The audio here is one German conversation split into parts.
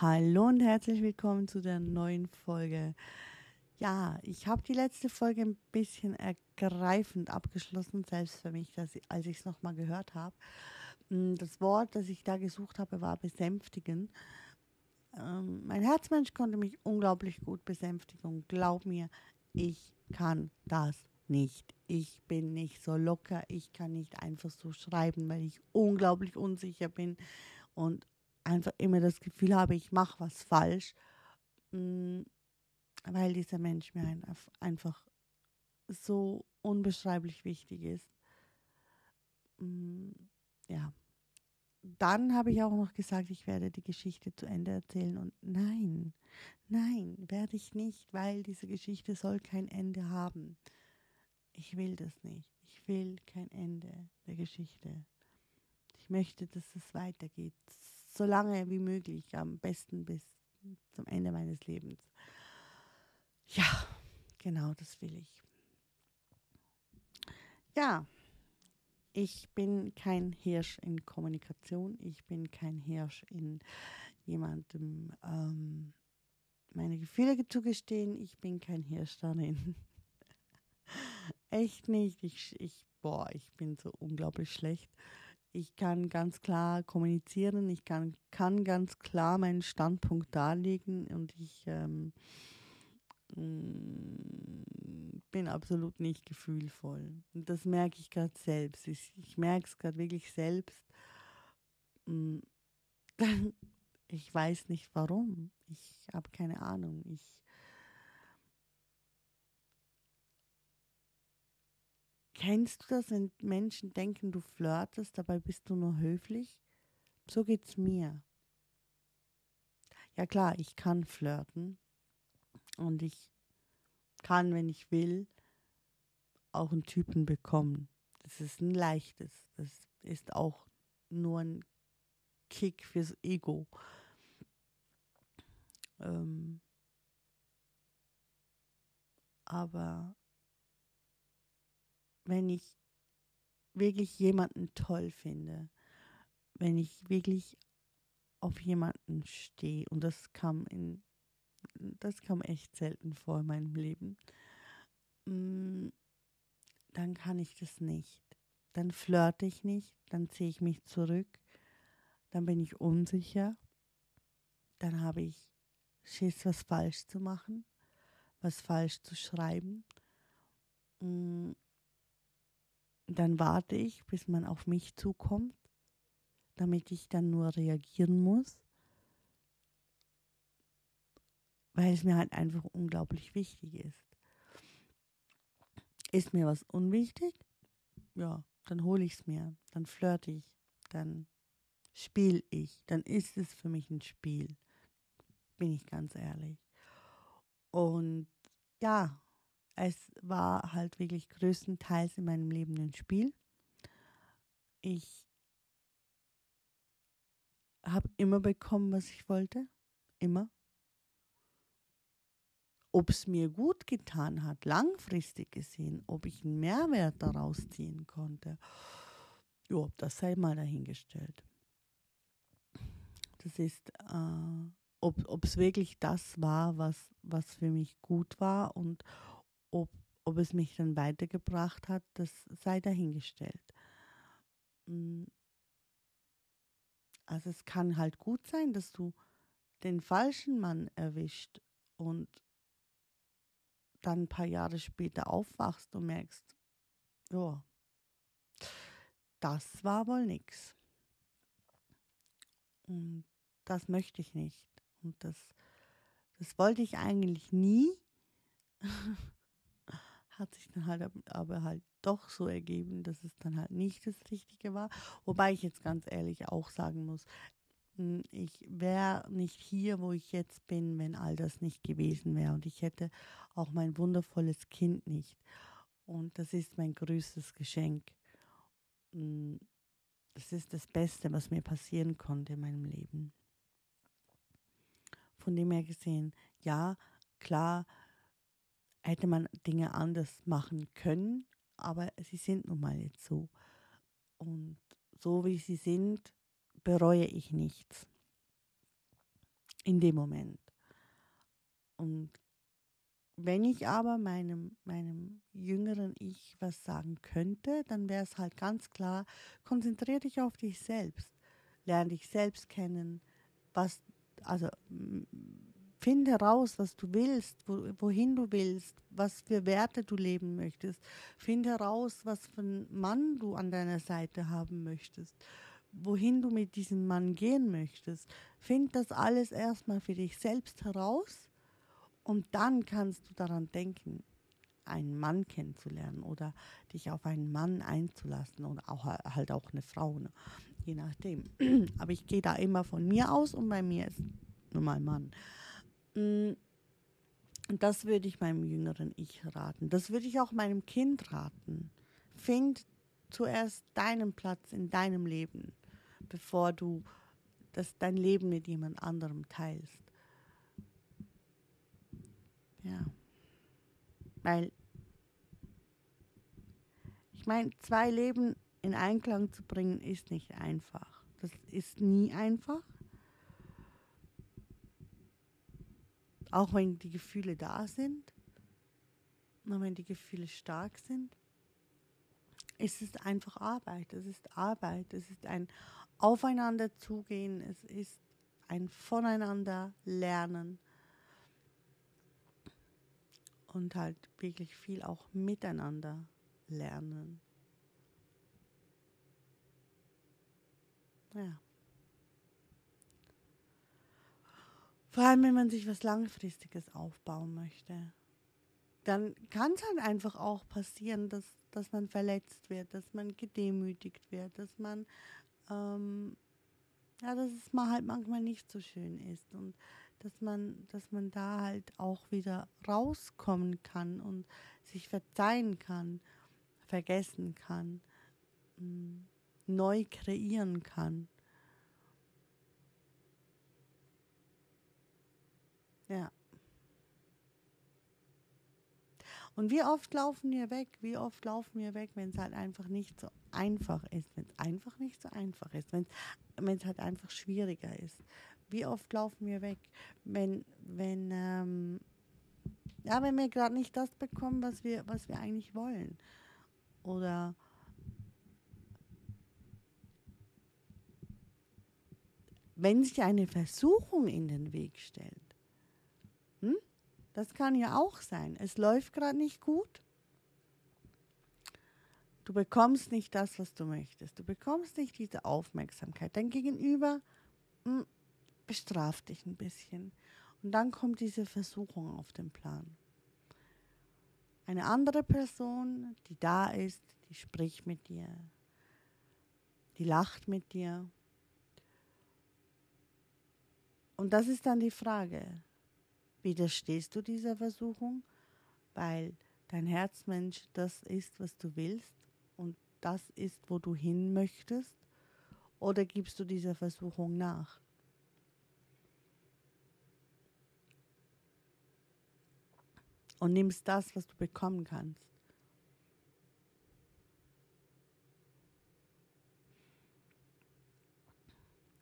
Hallo und herzlich willkommen zu der neuen Folge. Ja, ich habe die letzte Folge ein bisschen ergreifend abgeschlossen, selbst für mich, dass als ich es nochmal gehört habe. Mm, das Wort, das ich da gesucht habe, war besänftigen. Ähm, mein Herzmensch konnte mich unglaublich gut besänftigen und glaub mir, ich kann das nicht. Ich bin nicht so locker, ich kann nicht einfach so schreiben, weil ich unglaublich unsicher bin und einfach immer das Gefühl habe, ich mache was falsch, mm, weil dieser Mensch mir einfach so unbeschreiblich wichtig ist. Mm, ja. Dann habe ich auch noch gesagt, ich werde die Geschichte zu Ende erzählen und nein, nein, werde ich nicht, weil diese Geschichte soll kein Ende haben. Ich will das nicht. Ich will kein Ende der Geschichte. Ich möchte, dass es weitergeht so lange wie möglich, am besten bis zum Ende meines Lebens. Ja, genau, das will ich. Ja, ich bin kein Hirsch in Kommunikation, ich bin kein Hirsch in jemandem ähm, meine Gefühle zu gestehen, ich bin kein Hirsch darin. Echt nicht. Ich, ich, boah, ich bin so unglaublich schlecht ich kann ganz klar kommunizieren, ich kann, kann ganz klar meinen Standpunkt darlegen und ich ähm, mm, bin absolut nicht gefühlvoll. Und das merke ich gerade selbst. Ich, ich merke es gerade wirklich selbst. Mm, ich weiß nicht warum. Ich habe keine Ahnung. Ich Kennst du das, wenn Menschen denken, du flirtest, dabei bist du nur höflich? So geht's mir. Ja klar, ich kann flirten und ich kann, wenn ich will, auch einen Typen bekommen. Das ist ein leichtes. Das ist auch nur ein Kick fürs Ego. Ähm, aber wenn ich wirklich jemanden toll finde, wenn ich wirklich auf jemanden stehe, und das kam in, das kam echt selten vor in meinem Leben, mm, dann kann ich das nicht. Dann flirte ich nicht, dann ziehe ich mich zurück, dann bin ich unsicher, dann habe ich Schiss, was falsch zu machen, was falsch zu schreiben. Dann warte ich, bis man auf mich zukommt, damit ich dann nur reagieren muss, weil es mir halt einfach unglaublich wichtig ist. Ist mir was unwichtig? Ja, dann hole ich es mir, dann flirte ich, dann spiele ich, dann ist es für mich ein Spiel, bin ich ganz ehrlich. Und ja, es war halt wirklich größtenteils in meinem Leben ein Spiel. Ich habe immer bekommen, was ich wollte. Immer. Ob es mir gut getan hat, langfristig gesehen, ob ich einen Mehrwert daraus ziehen konnte, ja, das sei mal dahingestellt. Das ist, äh, ob es wirklich das war, was, was für mich gut war und ob, ob es mich dann weitergebracht hat, das sei dahingestellt. Mm. Also es kann halt gut sein, dass du den falschen Mann erwischt und dann ein paar Jahre später aufwachst und merkst, ja, das war wohl nix. Und das möchte ich nicht. Und das, das wollte ich eigentlich nie. hat sich dann halt aber halt doch so ergeben, dass es dann halt nicht das Richtige war. Wobei ich jetzt ganz ehrlich auch sagen muss, hm, ich wäre nicht hier, wo ich jetzt bin, wenn all das nicht gewesen wäre. Und ich hätte auch mein wundervolles Kind nicht. Und das ist mein größtes Geschenk. Hm, das ist das Beste, was mir passieren konnte in meinem Leben. Von dem her gesehen, ja, klar, hätte man Dinge anders machen können, aber sie sind nun mal jetzt so. Und so wie sie sind, bereue ich nichts. in dem Moment. Und wenn ich aber meinem, meinem jüngeren Ich was sagen könnte, dann wäre es halt ganz klar, konzentriere dich auf dich selbst, lerne dich selbst kennen, was, also finde heraus, was du willst, wo, wohin du willst, was für Werte du leben möchtest. Finde heraus, was für einen Mann du an deiner Seite haben möchtest, wohin du mit diesem Mann gehen möchtest. Find das alles erstmal für dich selbst heraus und dann kannst du daran denken, einen Mann kennenzulernen oder dich auf einen Mann einzulassen oder auch halt auch eine Frau, ne? je nachdem. Aber ich gehe da immer von mir aus und bei mir ist nun mal Mann. Mm, das würde ich meinem jüngeren Ich raten. Das würde ich auch meinem Kind raten. Find zuerst deinen Platz in deinem Leben, bevor du das, dein Leben mit jemand anderem teilst. Ja. Weil, ich meine, zwei Leben in Einklang zu bringen, ist nicht einfach. Das ist nie einfach. Auch wenn die Gefühle da sind, und wenn die Gefühle stark sind, ist es einfach Arbeit. Es ist Arbeit. Es ist ein Aufeinander zugehen. Es ist ein Voneinander lernen und halt wirklich viel auch miteinander lernen. Ja. Vor allem, wenn man sich was Langfristiges aufbauen möchte. Dann kann es halt einfach auch passieren, dass, dass man verletzt wird, dass man gedemütigt wird, dass man, ähm, ja, dass es mal halt manchmal nicht so schön ist. Und dass man, dass man da halt auch wieder rauskommen kann und sich verzeihen kann, vergessen kann, mm, neu kreieren kann. Ja. Und wie oft laufen wir weg? Wie oft laufen wir weg, wenn es halt einfach nicht so einfach ist, wenn es einfach nicht so einfach ist, wenn es halt einfach schwieriger ist. Wie oft laufen wir weg, wenn, wenn, ähm, ja, wenn wir gerade nicht das bekommen, was wir, was wir eigentlich wollen. Oder wenn sich eine Versuchung in den Weg stellt. Das kann ja auch sein. Es läuft gerade nicht gut. Du bekommst nicht das, was du möchtest. Du bekommst nicht diese Aufmerksamkeit. Dein Gegenüber hm, bestraf dich ein bisschen. Und dann kommt diese Versuchung auf den Plan. Eine andere Person, die da ist, die spricht mit dir, die lacht mit dir. Und das ist dann die Frage, widerstehst du dieser Versuchung, weil dein Herzmensch das ist, was du willst und das ist, wo du hin möchtest? Oder gibst du dieser Versuchung nach? und nimmst das, was du bekommen kannst.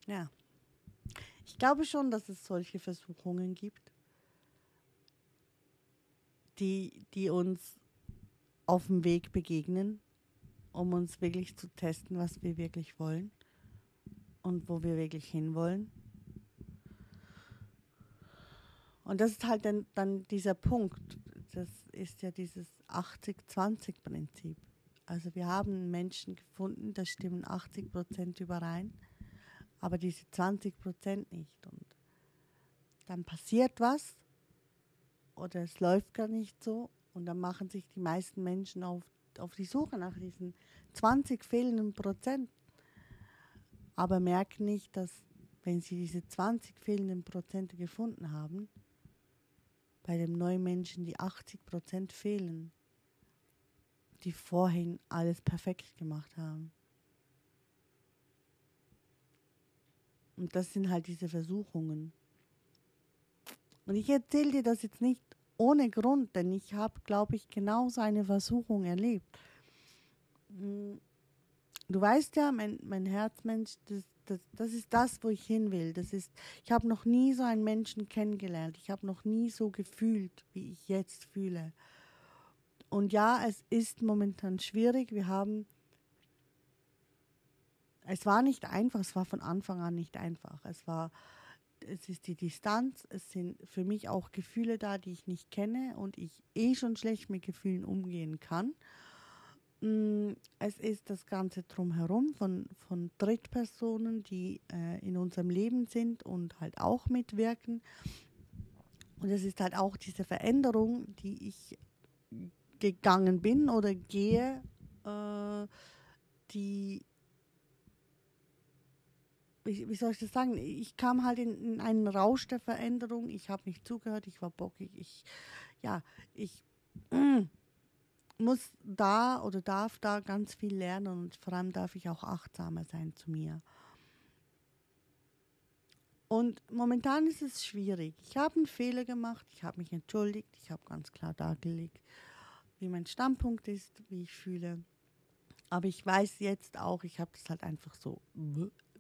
Ja. Ich glaube schon, dass es solche Versuchungen gibt, die, die uns auf dem Weg begegnen, um uns wirklich zu testen, was wir wirklich wollen und wo wir wirklich hinwollen. Und das ist halt dann, dann dieser Punkt, das ist ja dieses 80-20-Prinzip. Also wir haben Menschen gefunden, da stimmen 80 Prozent überein, aber diese 20 Prozent nicht. Und dann passiert was oder es läuft gar nicht so und dann machen sich die meisten Menschen auf, auf die Suche nach diesen 20 fehlenden Prozent, aber merken nicht, dass wenn sie diese 20 fehlenden Prozente gefunden haben, bei dem neuen Menschen die 80 Prozent fehlen, die vorhin alles perfekt gemacht haben. Und das sind halt diese Versuchungen. Und ich erzähle dir das jetzt nicht ohne Grund, denn ich habe, glaube ich, genau so eine Versuchung erlebt. Du weißt ja, mein, mein Herzmensch, das, das, das ist das, wo ich hin will. Das ist, ich habe noch nie so einen Menschen kennengelernt. Ich habe noch nie so gefühlt, wie ich jetzt fühle. Und ja, es ist momentan schwierig. Wir haben, es war nicht einfach, es war von Anfang an nicht einfach. Es war, es ist die Distanz, es sind für mich auch Gefühle da, die ich nicht kenne und ich eh schon schlecht mit Gefühlen umgehen kann. Mm, es ist das Ganze drumherum von, von Drittpersonen, die äh, in unserem Leben sind und halt auch mitwirken. Und es ist halt auch diese Veränderung, die ich gegangen bin oder gehe, äh, die, wie, soll ich das sagen? Ich kam halt in, in einen Rausch der Veränderung. Ich habe nicht zugehört, ich war bockig. Ich, ja, ich mm, muss da oder darf da ganz viel lernen und vor allem darf ich auch achtsamer sein zu mir. Und momentan ist es schwierig. Ich habe einen Fehler gemacht, ich habe mich entschuldigt, ich habe ganz klar dargelegt, wie mein Standpunkt ist, wie ich fühle. Aber ich weiß jetzt auch, ich habe das halt einfach so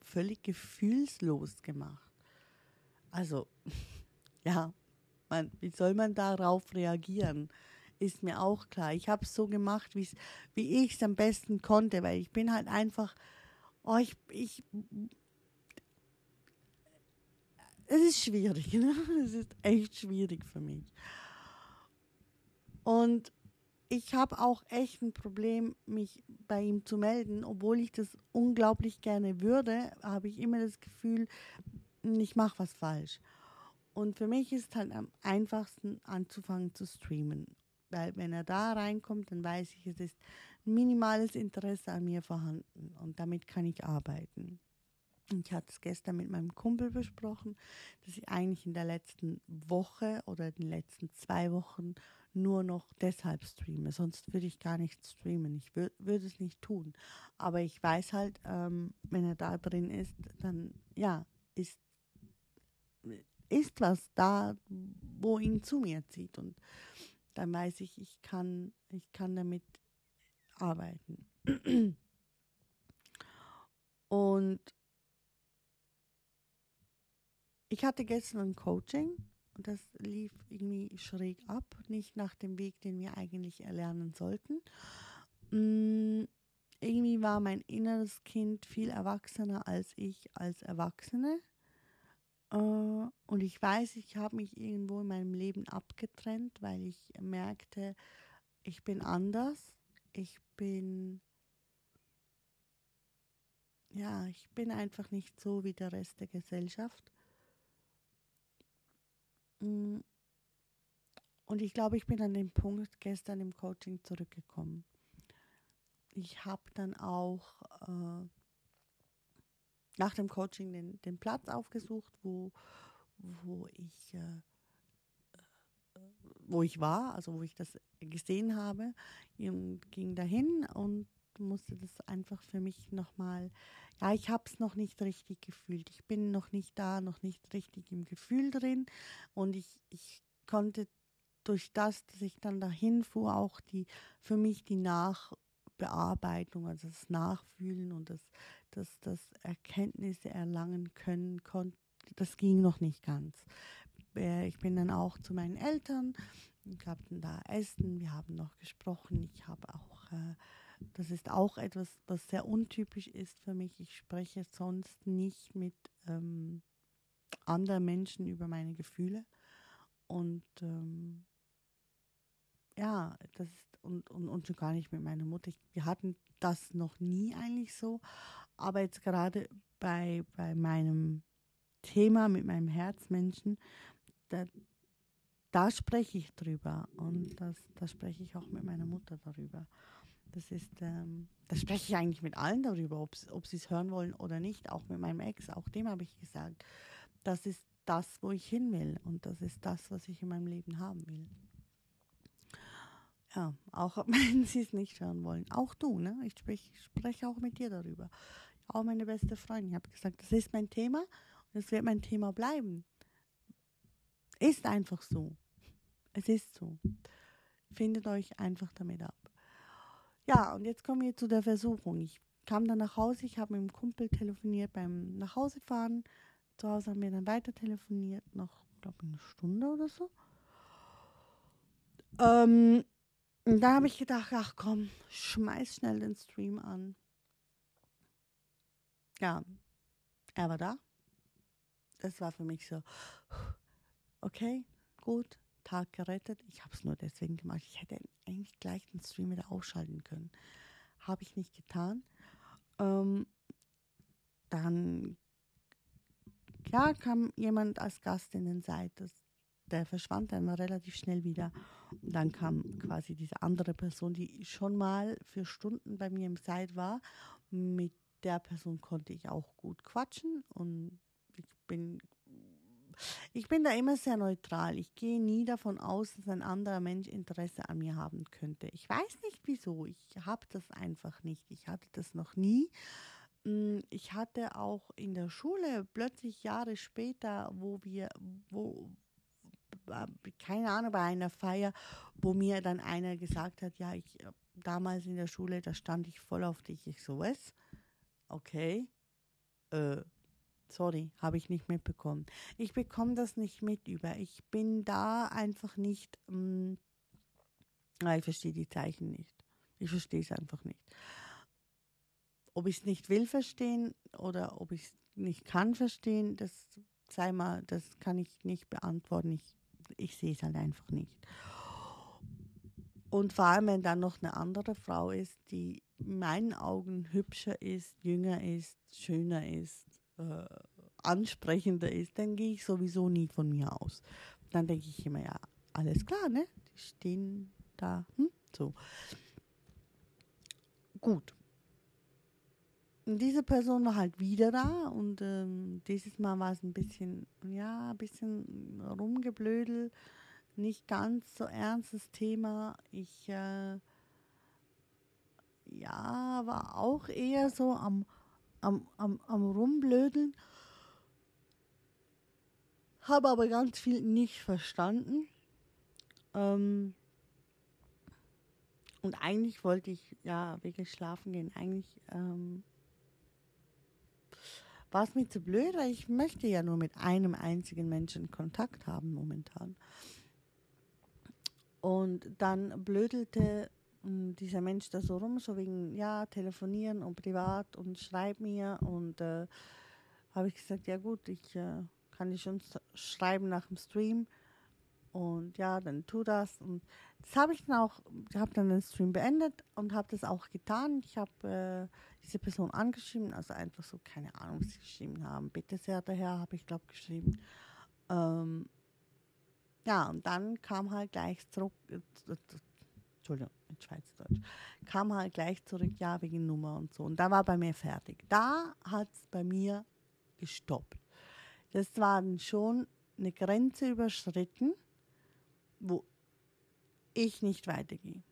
völlig gefühlslos gemacht. Also, ja, man, wie soll man darauf reagieren? Ist mir auch klar. Ich habe es so gemacht, wie ich es am besten konnte, weil ich bin halt einfach, oh, ich, ich, es ist schwierig, ne? es ist echt schwierig für mich. Und ich habe auch echt ein Problem, mich bei ihm zu melden. Obwohl ich das unglaublich gerne würde, habe ich immer das Gefühl, ich mache was falsch. Und für mich ist halt am einfachsten anzufangen zu streamen. Weil wenn er da reinkommt, dann weiß ich, es ist minimales Interesse an mir vorhanden und damit kann ich arbeiten. Ich hatte es gestern mit meinem Kumpel besprochen, dass ich eigentlich in der letzten Woche oder in den letzten zwei Wochen nur noch deshalb streame. Sonst würde ich gar nicht streamen. Ich würde würd es nicht tun. Aber ich weiß halt, ähm, wenn er da drin ist, dann ja, ist, ist was da, wo ihn zu mir zieht. Und dann weiß ich, ich kann, ich kann damit arbeiten. Und ich hatte gestern ein Coaching und das lief irgendwie schräg ab, nicht nach dem Weg, den wir eigentlich erlernen sollten. Mm, irgendwie war mein inneres Kind viel erwachsener als ich als Erwachsene. Äh, und ich weiß, ich habe mich irgendwo in meinem Leben abgetrennt, weil ich merkte, ich bin anders. Ich bin, ja, ich bin einfach nicht so wie der Rest der Gesellschaft. Mm. Und ich glaube, ich bin an den Punkt gestern im Coaching zurückgekommen. Ich habe dann auch äh, nach dem Coaching den, den Platz aufgesucht, wo, wo ich äh, wo ich war, also wo ich das gesehen habe, und ging dahin und musste das einfach für mich nochmal, ja, ich habe es noch nicht richtig gefühlt. Ich bin noch nicht da, noch nicht richtig im Gefühl drin. Und ich, ich konnte durch das, dass ich dann dahin fuhr, auch die, für mich die Nachbearbeitung, also das Nachfühlen und das, das, das Erkenntnisse erlangen können konnte, das ging noch nicht ganz. Äh, ich bin dann auch zu meinen Eltern, habe dann da Essen, wir haben noch gesprochen, ich habe auch äh, das ist auch etwas, was sehr untypisch ist für mich. Ich spreche sonst nicht mit ähm, anderen Menschen über meine Gefühle. Und ähm, ja, das ist, und, und, und schon gar nicht mit meiner Mutter. Wir hatten das noch nie eigentlich so. Aber jetzt gerade bei, bei meinem Thema mit meinem Herzmenschen, da, da spreche ich drüber. Und das, da spreche ich auch mit meiner Mutter darüber. Das ist, ähm, das spreche ich eigentlich mit allen darüber, ob sie es hören wollen oder nicht. Auch mit meinem Ex, auch dem habe ich gesagt, das ist das, wo ich hin will und das ist das, was ich in meinem Leben haben will. Ja, auch wenn sie es nicht hören wollen. Auch du, ne? Ich spreche sprech auch mit dir darüber. Auch meine beste Freundin. Ich habe gesagt, das ist mein Thema und es wird mein Thema bleiben. Ist einfach so. Es ist so. Findet euch einfach damit ab. Ja, und jetzt kommen wir zu der Versuchung. Ich kam dann nach Hause, ich habe mit dem Kumpel telefoniert beim Nachhausefahren. Zu Hause haben wir dann weiter telefoniert, noch, glaube eine Stunde oder so. Ähm, und da habe ich gedacht, ach komm, schmeiß schnell den Stream an. Ja, er war da. Das war für mich so, okay, gut, Tag gerettet. Ich habe es nur deswegen gemacht. Ich hätte eigentlich gleich den Stream wieder ausschalten können. Habe ich nicht getan. Ähm, dann ja, kam jemand als Gast in den Seite. Der verschwand dann relativ schnell wieder. Und dann kam quasi diese andere Person, die schon mal für Stunden bei mir im Site war. Mit der Person konnte ich auch gut quatschen und ich bin ich bin da immer sehr neutral. Ich gehe nie davon aus, dass ein anderer Mensch Interesse an mir haben könnte. Ich weiß nicht wieso. Ich habe das einfach nicht. Ich hatte das noch nie. Mm, ich hatte auch in der Schule plötzlich Jahre später, wo wir, wo, keine Ahnung, bei einer Feier, wo mir dann einer gesagt hat, ja, ich damals in der Schule, da stand ich voll auf dich. Ich so, was? Okay. Äh, sorry, habe ich nicht mitbekommen. Ich bekomme das nicht mit über. Ich bin da einfach nicht. Mh, mm, ich verstehe die Zeichen nicht. Ich verstehe es einfach nicht. Ob ich es nicht will verstehen oder ob ich es nicht kann verstehen, das sei mal, das kann ich nicht beantworten. Ich, ich sehe es halt einfach nicht. Und vor allem, wenn dann noch eine andere Frau ist, die in meinen Augen hübscher ist, jünger ist, schöner ist, äh, ansprechender ist, dann gehe ich sowieso nie von mir aus. Dann denke ich immer, ja, alles klar, ne? Die stehen da, hm? so. Gut. Und diese Person war halt wieder da und ähm, dieses Mal war es ein bisschen, ja, ein bisschen rumgeblödel, nicht ganz so ernstes Thema. Ich, äh, ja, war auch eher so am, am, am, am Rumblödeln, habe aber ganz viel nicht verstanden. Ähm, und eigentlich wollte ich ja wirklich schlafen gehen. Eigentlich ähm, war es mir zu blöd, weil ich möchte ja nur mit einem einzigen Menschen Kontakt haben momentan. Und dann blödelte hm, dieser Mensch da so rum, so wegen, ja, telefonieren und privat und schreib mir. Und äh, habe ich gesagt, ja gut, ich äh, kann dich schon schreiben nach dem Stream. Und ja, dann tu das. Und das habe ich dann auch, ich habe dann den Stream beendet und habe das auch getan. Ich habe äh, diese Person angeschrieben, also einfach so, keine Ahnung, was sie geschrieben haben. Bitte sehr daher, habe ich glaube geschrieben. Ähm, ja, und dann kam halt gleich zurück, äh, Entschuldigung, in Schweizerdeutsch, kam halt gleich zurück, ja, wegen Nummer und so. Und da war bei mir fertig. Da hat es bei mir gestoppt. Das war dann schon eine Grenze überschritten, wo ich nicht weitergehe.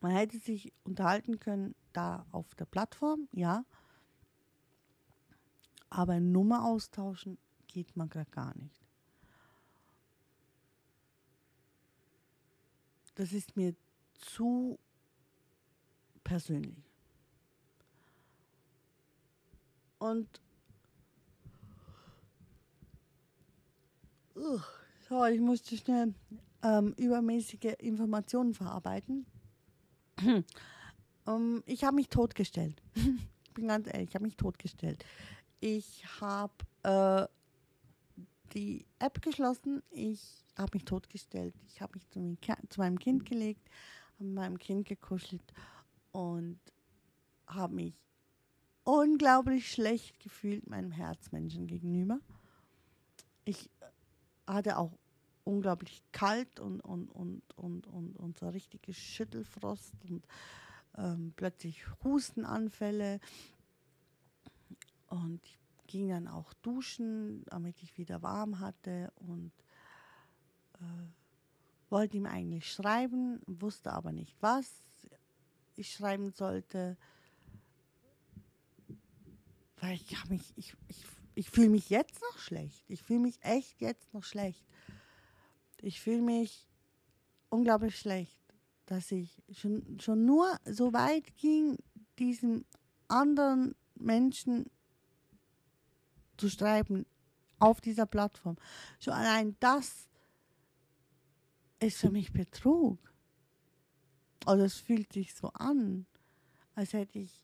Man hätte sich unterhalten können da auf der Plattform, ja. Aber Nummer austauschen geht man gerade gar nicht. Das ist mir zu persönlich. Und uh, so, ich musste schnell ähm, übermäßige Informationen verarbeiten. um, ich habe mich totgestellt. ich bin ganz ehrlich, ich habe mich totgestellt. Ich habe äh, die App geschlossen. Ich habe mich totgestellt. Ich habe mich zu, meinem Kind gelegt, habe meinem Kind gekuschelt und habe mich unglaublich schlecht gefühlt meinem Herzmenschen gegenüber. Ich hatte auch unglaublich kalt und, und, und, und, und, und so richtiges Schüttelfrost und ähm, plötzlich Hustenanfälle. Und ich ging dann auch duschen, damit ich wieder warm hatte und äh, wollte ihm eigentlich schreiben, wusste aber nicht, was ich schreiben sollte. Weil ich habe mich, ich, ich, ich fühle mich jetzt noch schlecht. Ich fühle mich echt jetzt noch schlecht. Ich fühle mich unglaublich schlecht, dass ich schon, schon nur so weit ging, diesen anderen Menschen zu schreiben auf dieser Plattform. Schon allein das ist für mich Betrug. Also es fühlt sich so an, als hätte ich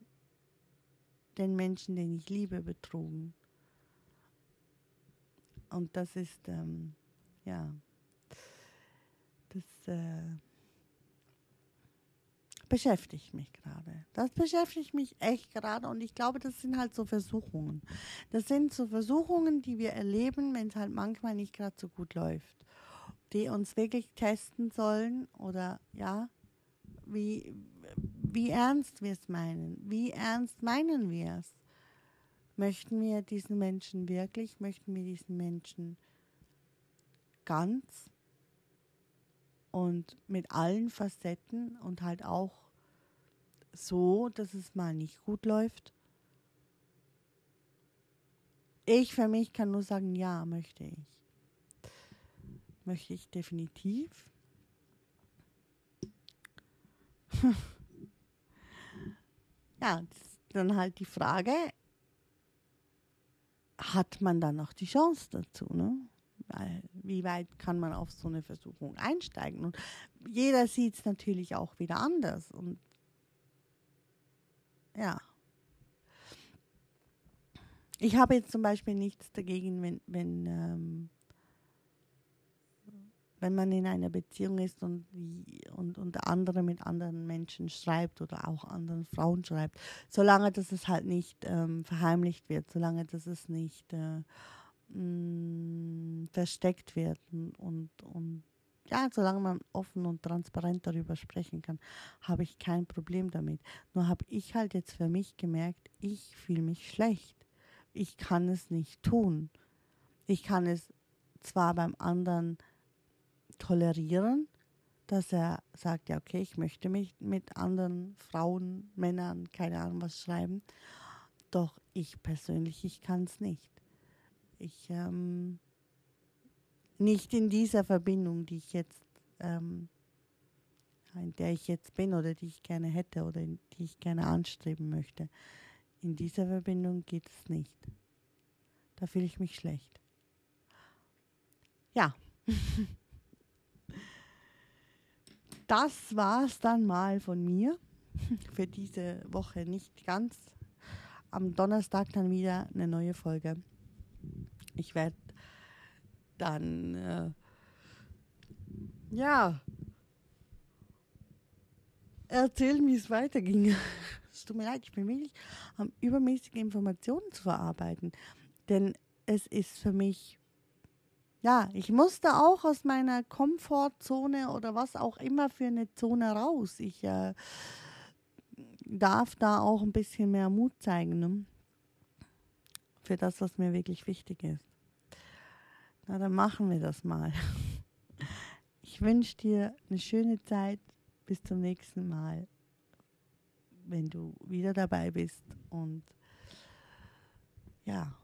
den Menschen, den ich liebe, betrogen. Und das ist, ähm, ja, das äh, beschäftigt mich gerade. Das beschäftigt mich echt gerade und ich glaube, das sind halt so Versuchungen. Das sind so Versuchungen, die wir erleben, wenn es halt manchmal nicht gerade so gut läuft, die uns wirklich testen sollen oder ja, wie, wie ernst wir es meinen. Wie ernst meinen wir es? Möchten wir diesen Menschen wirklich, möchten wir diesen Menschen ganz und mit allen Facetten und halt auch so, dass es mal nicht gut läuft? Ich für mich kann nur sagen, ja, möchte ich. Möchte ich definitiv. ja, dann halt die Frage, hat man dann noch die Chance dazu, ne? Weil, wie weit kann man auf so eine Versuchung einsteigen? Und jeder sieht es natürlich auch wieder anders. Und ja. Ich habe jetzt zum Beispiel nichts dagegen, wenn, wenn ähm, wenn man in einer Beziehung ist und, und, und andere mit anderen Menschen schreibt oder auch anderen Frauen schreibt, solange dass es halt nicht ähm, verheimlicht wird, solange dass es nicht äh, mh, mm, versteckt wird und, und, und ja, solange man offen und transparent darüber sprechen kann, habe ich kein Problem damit. Nur habe ich halt jetzt für mich gemerkt, ich fühle mich schlecht. Ich kann es nicht tun. Ich kann es zwar beim anderen tolerieren, dass er sagt, ja, okay, ich möchte mich mit anderen Frauen, Männern, keine Ahnung was schreiben. Doch ich persönlich, ich kann es nicht. Ich, ähm, nicht in dieser Verbindung, die ich jetzt, ähm, in der ich jetzt bin oder die ich gerne hätte oder in, die ich gerne anstreben möchte. In dieser Verbindung geht es nicht. Da fühle ich mich schlecht. Ja. das war es dann mal von mir für diese Woche nicht ganz. Am Donnerstag dann wieder eine neue Folge. Ich werde dann, äh, ja, erzählen, wie es weiterging. Es tut mir leid, ich bin wirklich am übermäßige Informationen zu verarbeiten. Denn es ist für mich ja, ich musste auch aus meiner Komfortzone oder was auch immer für eine Zone raus. Ich äh, darf da auch ein bisschen mehr Mut zeigen ne? für das, was mir wirklich wichtig ist. Na, dann machen wir das mal. Ich wünsche dir eine schöne Zeit. Bis zum nächsten Mal, wenn du wieder dabei bist. Und ja,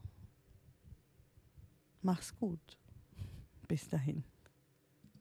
mach's gut. Bis dahin.